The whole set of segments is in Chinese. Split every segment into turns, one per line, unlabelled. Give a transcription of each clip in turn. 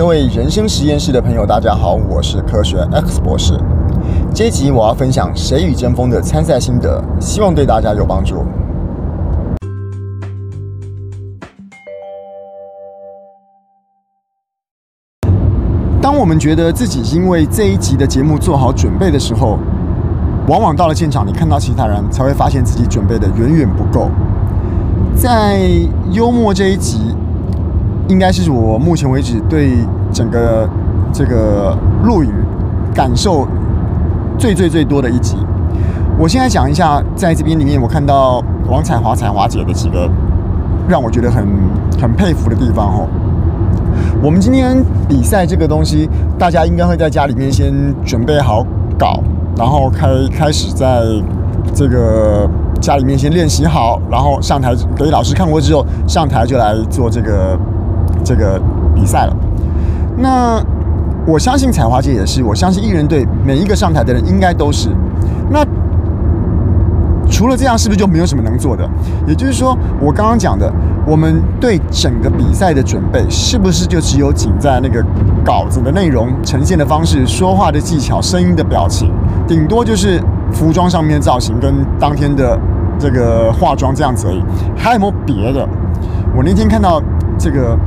各位人生实验室的朋友，大家好，我是科学 X 博士。这一集我要分享《谁与争锋》的参赛心得，希望对大家有帮助。当我们觉得自己因为这一集的节目做好准备的时候，往往到了现场，你看到其他人，才会发现自己准备的远远不够。在幽默这一集，应该是我目前为止对整个这个录影感受最最最多的一集。我现在讲一下，在这边里面，我看到王彩华、彩华姐的几个让我觉得很很佩服的地方哦。我们今天比赛这个东西，大家应该会在家里面先准备好稿，然后开开始在这个。家里面先练习好，然后上台给老师看过之后，上台就来做这个这个比赛了。那我相信彩花姐也是，我相信艺人队每一个上台的人应该都是。那除了这样，是不是就没有什么能做的？也就是说，我刚刚讲的，我们对整个比赛的准备，是不是就只有仅在那个稿子的内容呈现的方式、说话的技巧、声音的表情，顶多就是。服装上面的造型跟当天的这个化妆这样子而已，还有没有别的？我那天看到这个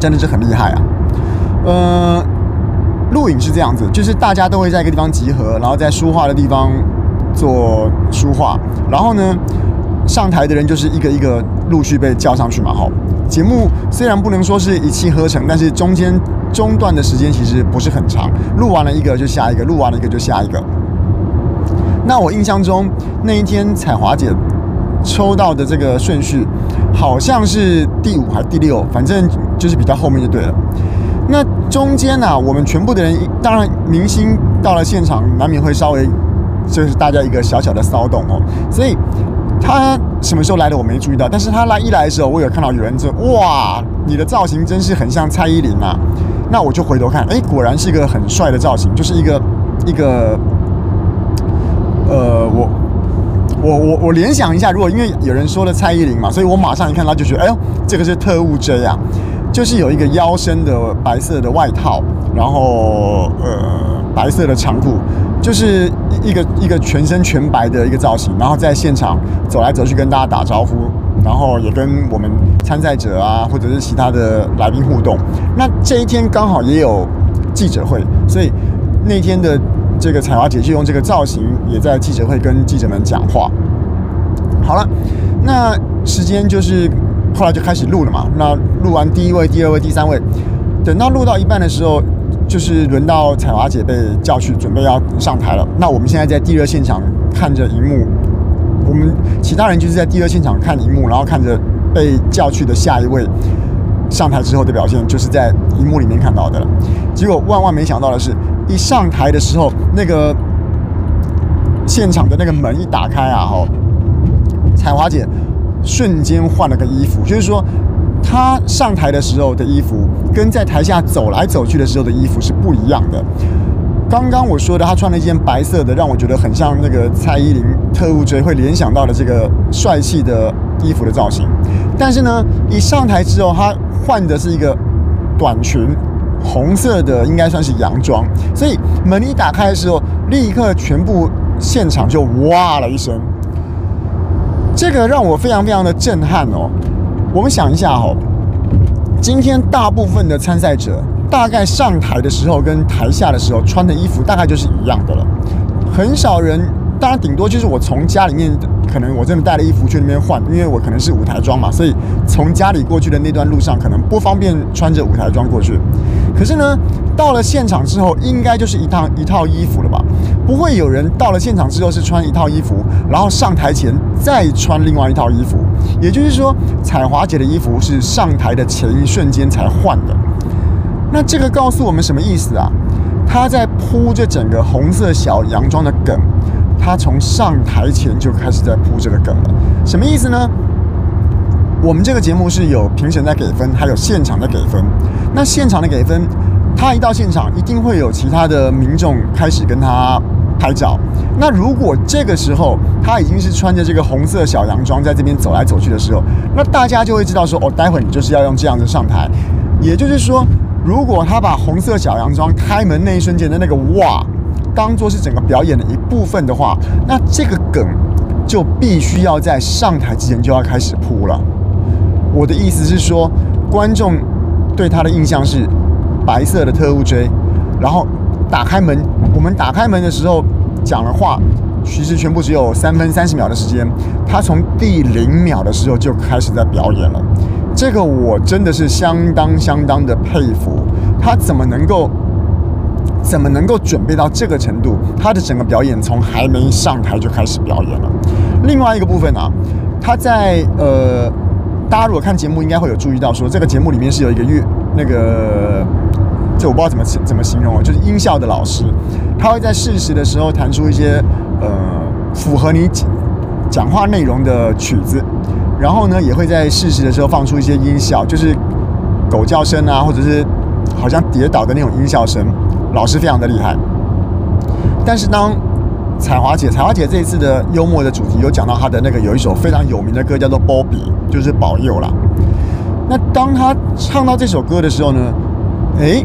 真的是很厉害啊！呃，录影是这样子，就是大家都会在一个地方集合，然后在书画的地方做书画，然后呢，上台的人就是一个一个陆续被叫上去嘛。哈，节目虽然不能说是一气呵成，但是中间中断的时间其实不是很长，录完了一个就下一个，录完了一个就下一个。那我印象中那一天彩华姐抽到的这个顺序好像是第五还是第六，反正就是比较后面就对了。那中间呢、我们全部的人，当然明星到了现场难免会稍微就是大家一个小小的骚动哦。所以他什么时候来的我没注意到，但是他来一来的时候，我有看到有人说：“哇，你的造型真是很像蔡依林啊！”那我就回头看，哎，果然是一个很帅的造型，就是一个一个。呃，我我我我联想一下，如果因为有人说了蔡依林嘛，所以我马上一看到就觉得，哎呦，这个是特务 J 啊，就是有一个腰身的白色的外套，然后呃白色的长裤，就是一个一个全身全白的一个造型，然后在现场走来走去跟大家打招呼，然后也跟我们参赛者啊或者是其他的来宾互动。那这一天刚好也有记者会，所以那天的。这个彩华姐就用这个造型，也在记者会跟记者们讲话。好了，那时间就是后来就开始录了嘛。那录完第一位、第二位、第三位，等到录到一半的时候，就是轮到彩华姐被叫去，准备要上台了。那我们现在在第二现场看着荧幕，我们其他人就是在第二现场看荧幕，然后看着被叫去的下一位上台之后的表现，就是在荧幕里面看到的了。结果万万没想到的是。一上台的时候，那个现场的那个门一打开啊，哈，彩华姐瞬间换了个衣服，就是说她上台的时候的衣服跟在台下走来走去的时候的衣服是不一样的。刚刚我说的，她穿了一件白色的，让我觉得很像那个蔡依林特务 J 会联想到的这个帅气的衣服的造型，但是呢，一上台之后，她换的是一个短裙。红色的应该算是洋装，所以门一打开的时候，立刻全部现场就哇了一声，这个让我非常非常的震撼哦。我们想一下哦，今天大部分的参赛者大概上台的时候跟台下的时候穿的衣服大概就是一样的了，很少人，当然顶多就是我从家里面。可能我真的带了衣服去那边换，因为我可能是舞台装嘛，所以从家里过去的那段路上可能不方便穿着舞台装过去。可是呢，到了现场之后，应该就是一套一套衣服了吧？不会有人到了现场之后是穿一套衣服，然后上台前再穿另外一套衣服。也就是说，彩华姐的衣服是上台的前一瞬间才换的。那这个告诉我们什么意思啊？她在铺这整个红色小洋装的梗。她从上台前就开始在铺这个梗了，什么意思呢？我们这个节目是有评审在给分，还有现场的给分。那现场的给分，他一到现场，一定会有其他的民众开始跟他拍照。那如果这个时候他已经是穿着这个红色小洋装在这边走来走去的时候，那大家就会知道说，哦，待会你就是要用这样子上台。也就是说，如果他把红色小洋装开门那一瞬间的那个哇，当做是整个表演的一部分的话，那这个梗就必须要在上台之前就要开始铺了。我的意思是说，观众对他的印象是白色的特务 J，然后打开门，我们打开门的时候讲了话，其实全部只有三分三十秒的时间，他从第零秒的时候就开始在表演了，这个我真的是相当相当的佩服，他怎么能够怎么能够准备到这个程度？他的整个表演从还没上台就开始表演了。另外一个部分啊，他在呃。大家如果看节目，应该会有注意到说，这个节目里面是有一个乐那个，这我不知道怎么怎么形容啊，就是音效的老师，他会在适时的时候弹出一些呃符合你讲话内容的曲子，然后呢，也会在适时的时候放出一些音效，就是狗叫声啊，或者是好像跌倒的那种音效声，老师非常的厉害。但是当彩华姐，彩华姐这一次的幽默的主题有讲到她的那个有一首非常有名的歌叫做《波比》，就是保佑啦。那当他唱到这首歌的时候呢，诶，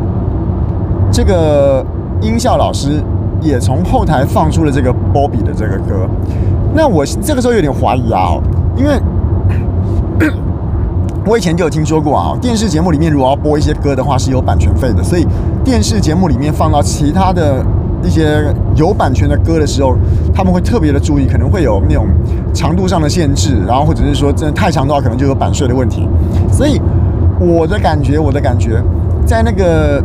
这个音效老师也从后台放出了这个波比的这个歌。那我这个时候有点怀疑啊，因为 我以前就有听说过啊，电视节目里面如果要播一些歌的话是有版权费的，所以电视节目里面放到其他的。一些有版权的歌的时候，他们会特别的注意，可能会有那种长度上的限制，然后或者是说真的太长的话，可能就有版税的问题。所以我的感觉，我的感觉，在那个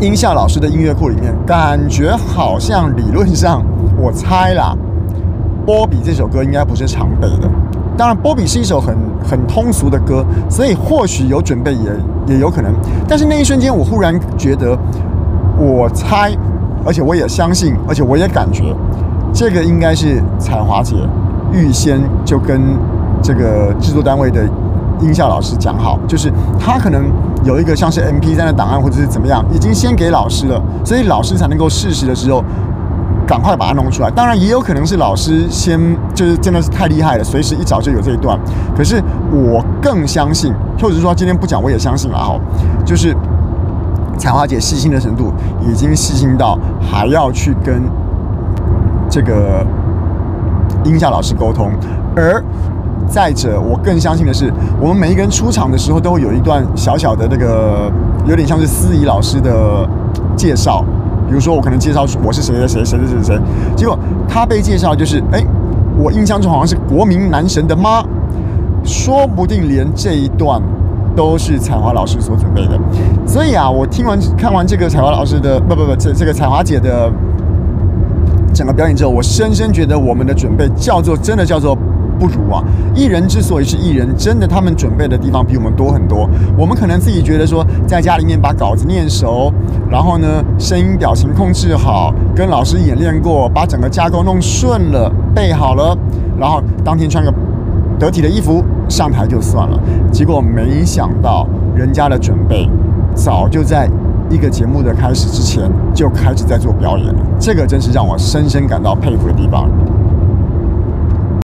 音效老师的音乐库里面，感觉好像理论上，我猜啦，波比这首歌应该不是常备的。当然，波比是一首很很通俗的歌，所以或许有准备也也有可能。但是那一瞬间，我忽然觉得，我猜。而且我也相信，而且我也感觉，这个应该是彩华姐预先就跟这个制作单位的音效老师讲好，就是他可能有一个像是 MP3 的档案或者是怎么样，已经先给老师了，所以老师才能够适时的时候赶快把它弄出来。当然也有可能是老师先就是真的是太厉害了，随时一找就有这一段。可是我更相信，或者是说今天不讲我也相信了哈，就是。彩花姐细心的程度，已经细心到还要去跟这个音效老师沟通。而再者，我更相信的是，我们每一个人出场的时候，都会有一段小小的那个，有点像是司仪老师的介绍。比如说，我可能介绍我是谁谁谁谁谁谁谁，结果他被介绍就是，哎，我印象中好像是国民男神的妈，说不定连这一段。都是彩华老师所准备的，所以啊，我听完看完这个彩华老师的不不不，这这个彩华姐的整个表演之后，我深深觉得我们的准备叫做真的叫做不如啊！艺人之所以是艺人，真的他们准备的地方比我们多很多。我们可能自己觉得说，在家里面把稿子念熟，然后呢，声音表情控制好，跟老师演练过，把整个架构弄顺了，背好了，然后当天穿个得体的衣服。上台就算了，结果没想到人家的准备早就在一个节目的开始之前就开始在做表演了，这个真是让我深深感到佩服的地方。